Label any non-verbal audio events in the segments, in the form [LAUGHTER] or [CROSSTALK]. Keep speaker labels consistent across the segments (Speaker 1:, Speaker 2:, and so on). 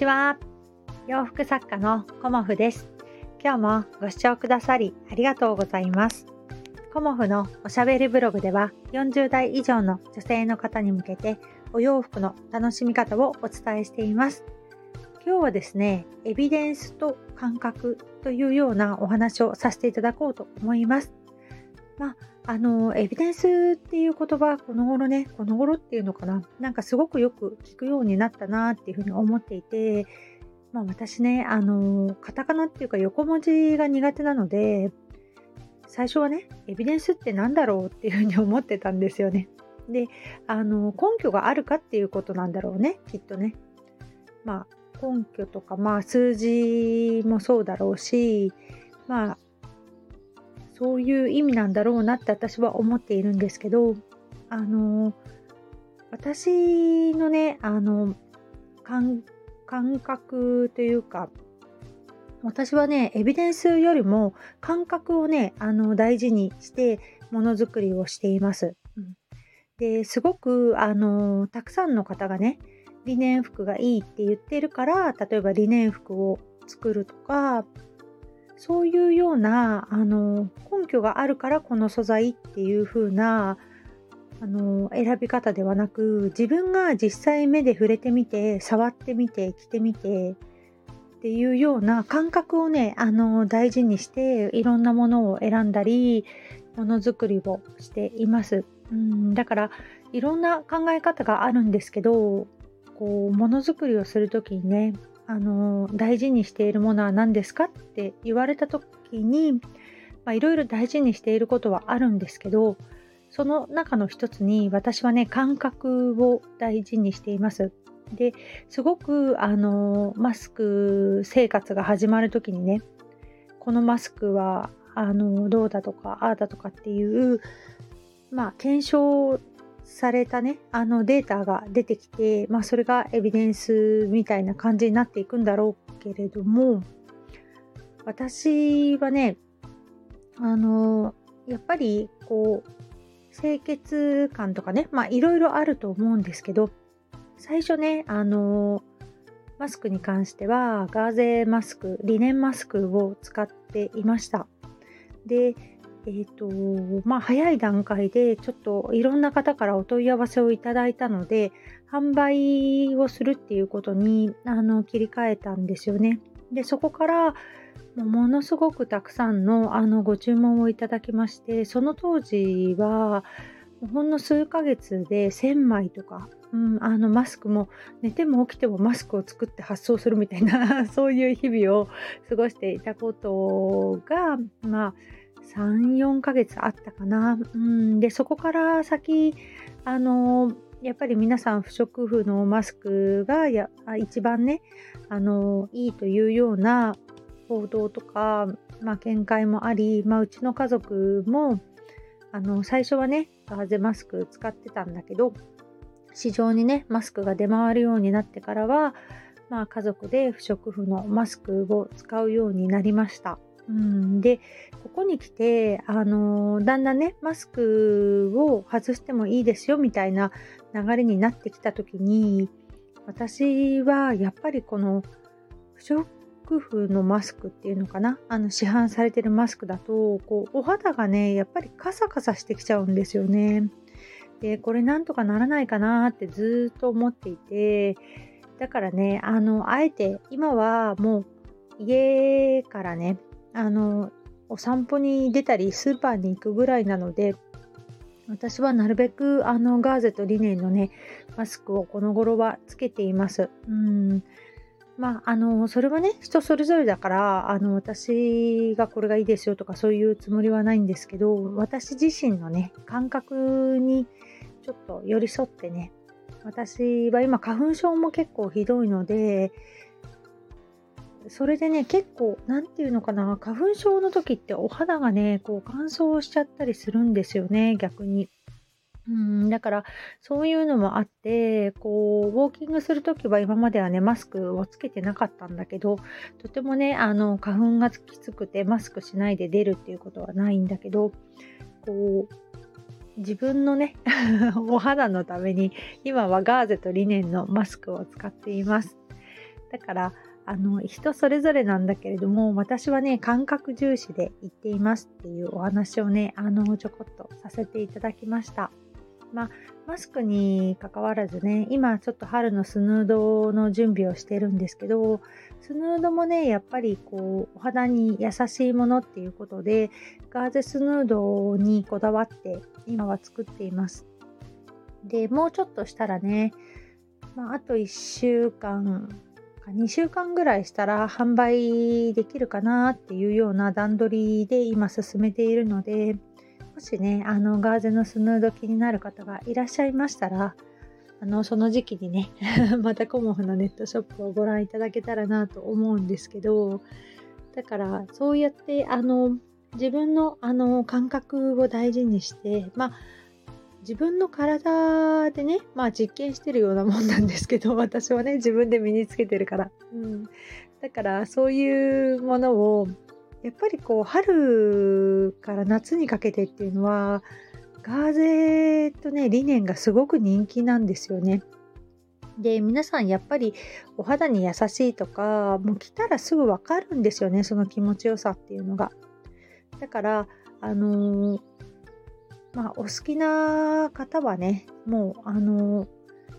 Speaker 1: ちは。洋服作家のコモフです。今日もご視聴くださりありがとうございます。コモフのおしゃべりブログでは40代以上の女性の方に向けてお洋服の楽しみ方をお伝えしています。今日はですね、エビデンスと感覚というようなお話をさせていただこうと思います。まあ、あの、エビデンスっていう言葉、この頃ね、この頃っていうのかな、なんかすごくよく聞くようになったなっていうふうに思っていて、まあ私ね、あの、カタカナっていうか横文字が苦手なので、最初はね、エビデンスって何だろうっていうふうに思ってたんですよね。で、あの、根拠があるかっていうことなんだろうね、きっとね。まあ、根拠とか、まあ、数字もそうだろうし、まあ、そういう意味なんだろうなって私は思っているんですけどあの私のねあの感覚というか私はねエビデンスよりも感覚をねあの大事にしてものづくりをしています。うん、ですごくあのたくさんの方がねリネン服がいいって言ってるから例えばリネン服を作るとかそういうようなあの根拠があるからこの素材っていう風なあの選び方ではなく自分が実際目で触れてみて触ってみて着てみてっていうような感覚をねあの大事にしていろんなものを選んだりものづくりをしています。うんだからいろんな考え方があるんですけどこうものづくりをする時にねあの大事にしているものは何ですかって言われた時にいろいろ大事にしていることはあるんですけどその中の一つに私はね感覚を大事にしています。ですごくあのマスク生活が始まる時にねこのマスクはあのどうだとかああだとかっていうまあ検証されたねあのデータが出てきて、まあ、それがエビデンスみたいな感じになっていくんだろうけれども私はねあのやっぱりこう清潔感とかねまあいろいろあると思うんですけど最初ねあのマスクに関してはガーゼマスクリネンマスクを使っていました。でえーとまあ、早い段階でちょっといろんな方からお問い合わせをいただいたので販売をするっていうことにあの切り替えたんですよね。でそこからものすごくたくさんのあのご注文をいただきましてその当時はほんの数ヶ月で1000枚とか、うん、あのマスクも寝ても起きてもマスクを作って発送するみたいな [LAUGHS] そういう日々を過ごしていたことがまあ34ヶ月あったかな。うん、でそこから先あのやっぱり皆さん不織布のマスクがや一番ねあのいいというような報道とか、まあ、見解もあり、まあ、うちの家族もあの最初はねガーゼマスク使ってたんだけど市場にねマスクが出回るようになってからは、まあ、家族で不織布のマスクを使うようになりました。うん、でここに来て、あの、だんだんねマスクを外してもいいですよみたいな流れになってきた時に私はやっぱりこの不織布のマスクっていうのかな？あの市販されてるマスクだとこうお肌がねやっぱりカサカサしてきちゃうんですよね。でこれなんとかならないかなってずっと思っていてだからねあのあえて今はもう家からねあのお散歩に出たりスーパーに行くぐらいなので私はなるべくあのガーゼとリネンのねマスクをこの頃はつけています。うんまあ、あのそれはね人それぞれだからあの私がこれがいいですよとかそういうつもりはないんですけど私自身のね感覚にちょっと寄り添ってね私は今花粉症も結構ひどいのでそれでね、結構、なんていうのかな、花粉症の時ってお肌がね、こう乾燥しちゃったりするんですよね、逆に。うん、だからそういうのもあってこうウォーキングする時は今まではねマスクをつけてなかったんだけどとてもねあの花粉がきつくてマスクしないで出るっていうことはないんだけどこう自分のね [LAUGHS] お肌のために今はガーゼとリネンのマスクを使っています。だからあの人それぞれなんだけれども私はね感覚重視で言っていますっていうお話をねあのちょこっとさせていただきました。まあ、マスクに関わらずね今ちょっと春のスヌードの準備をしてるんですけどスヌードもねやっぱりこうお肌に優しいものっていうことでガーゼスヌードにこだわって今は作っていますでもうちょっとしたらね、まあ、あと1週間2週間ぐらいしたら販売できるかなっていうような段取りで今進めているのでもしねあのガーゼのスヌード気になる方がいらっしゃいましたらあのその時期にね [LAUGHS] またコモフのネットショップをご覧いただけたらなと思うんですけどだからそうやってあの自分のあの感覚を大事にしてまあ自分の体でね、まあ実験してるようなもんなんですけど、[LAUGHS] 私はね、自分で身につけてるから。うん。だからそういうものを、やっぱりこう、春から夏にかけてっていうのは、ガーゼとね、リネンがすごく人気なんですよね。で、皆さんやっぱりお肌に優しいとか、もう着たらすぐわかるんですよね、その気持ちよさっていうのが。だから、あのーまあ、お好きな方はね、もう、あの、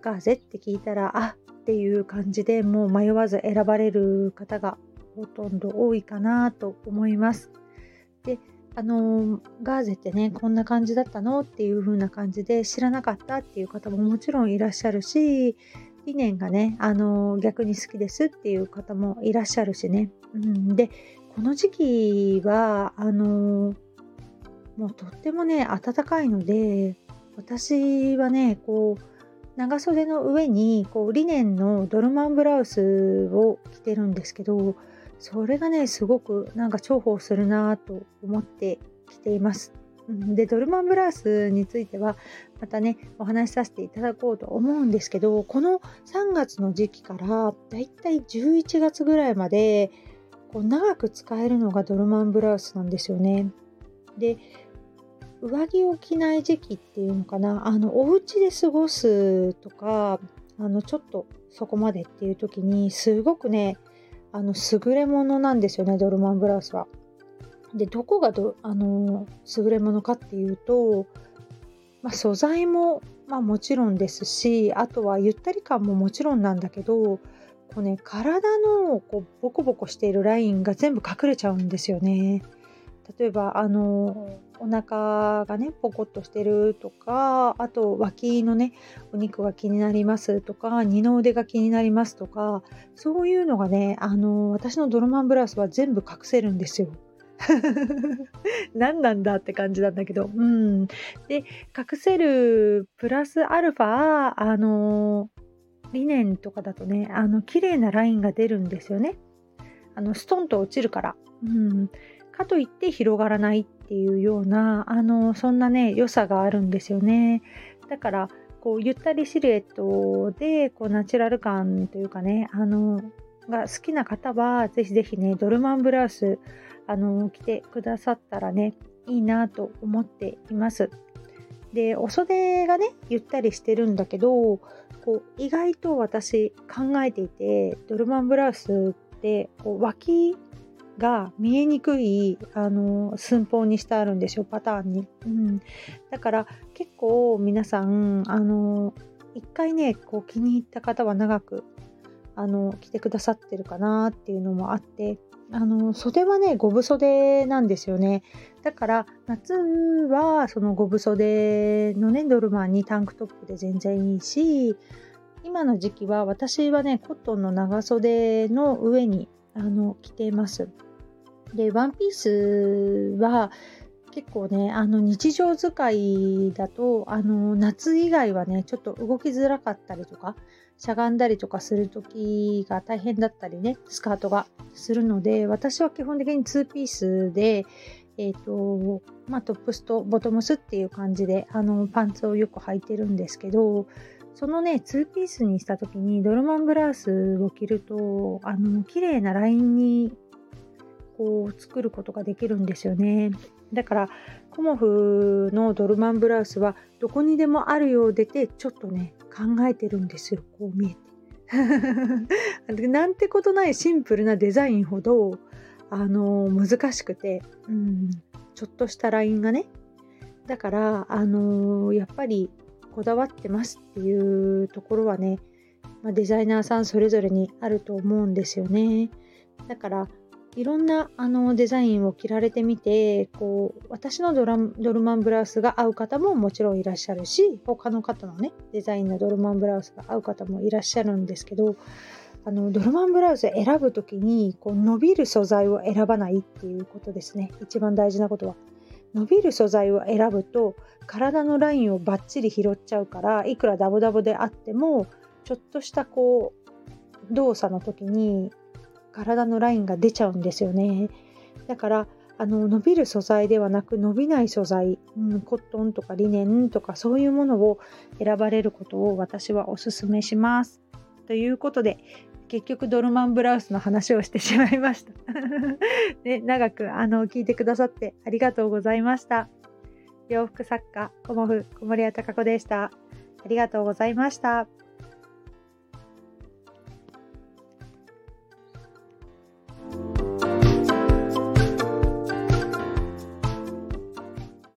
Speaker 1: ガーゼって聞いたら、あっていう感じでもう迷わず選ばれる方がほとんど多いかなと思います。で、あの、ガーゼってね、こんな感じだったの？っていう風な感じで知らなかったっていう方ももちろんいらっしゃるし、理念がね、あの、逆に好きですっていう方もいらっしゃるしね。うん、で、この時期は、あの、もうとってもね暖かいので私はねこう長袖の上にこうリネンのドルマンブラウスを着てるんですけどそれがねすごくなんか重宝するなと思って着ています。でドルマンブラウスについてはまたねお話しさせていただこうと思うんですけどこの3月の時期からだいたい11月ぐらいまでこう長く使えるのがドルマンブラウスなんですよね。で上着を着ない時期っていうのかなあのお家で過ごすとかあのちょっとそこまでっていう時にすごくねあの優れものなんですよねドルマンブラウスは。でどこがどあの優れものかっていうと、まあ、素材も、まあ、もちろんですしあとはゆったり感ももちろんなんだけどこう、ね、体のこうボコボコしているラインが全部隠れちゃうんですよね。例えばあのお腹がねポコッとしてるとかあと脇のねお肉が気になりますとか二の腕が気になりますとかそういうのがねあの私のドロマンブラウスは全部隠せるんですよ。[LAUGHS] 何なんだって感じなんだけど。うん。で、隠せるプラスアルファ、あの、リネンとかだとね、あの、綺麗なラインが出るんですよね。あの、ストンと落ちるから。うん。かといって広がらないっていうようなあのそんなね良さがあるんですよね。だからこうゆったりシルエットでこうナチュラル感というかねあのが好きな方はぜひぜひねドルマンブラウスあの着てくださったらねいいなと思っています。でお袖がねゆったりしてるんだけどこう意外と私考えていてドルマンブラウスってこう脇が見えにくいあの寸法にしてあるんですよパターンに、うん、だから結構皆さんあの一回ねこう気に入った方は長くあの着てくださってるかなっていうのもあってあの袖はね五分袖なんですよね。だから夏はその五分袖のねドルマンにタンクトップで全然いいし今の時期は私はねコットンの長袖の上にあの着ています。で、ワンピースは結構ね、あの日常使いだと、あの夏以外はね、ちょっと動きづらかったりとか、しゃがんだりとかする時が大変だったりね、スカートがするので、私は基本的に2ピースで、え、ー、と、まあ、トップスとボトムスっていう感じで、あの、パンツをよく履いてるんですけど、そのね、2ピースにした時にドルマンブラウスを着ると、あの、綺麗なラインにこう作ることができるんですよね。だから、コモフのドルマンブラウスはどこにでもあるようでて、ちょっとね、考えてるんですよ。こう見えて。[LAUGHS] なんてことないシンプルなデザインほど、あの難しくて、うん、ちょっとしたラインがね。だから、あのやっぱりこだわってますっていうところはね、まあ、デザイナーさんそれぞれにあると思うんですよね。だからいろんなあのデザインを着られてみてこう私のドラドルマンブラウスが合う方ももちろんいらっしゃるし他の方のねデザインのドルマンブラウスが合う方もいらっしゃるんですけどあのドルマンブラウス選ぶ時にこう伸びる素材を選ばないっていうことですね一番大事なことは。伸びる素材を選ぶと体のラインをバッチリ拾っちゃうからいくらダボダボであってもちょっとしたこう動作の時に体のラインが出ちゃうんですよね。だからあの伸びる素材ではなく伸びない素材、うん、コットンとかリネンとかそういうものを選ばれることを私はおすすめします。ということで結局ドルマンブラウスの話をしてしまいました。[LAUGHS] ね、長くあの聞いてくださってありがとうございました。洋服作家コモフ小森屋隆子でした。ありがとうございました。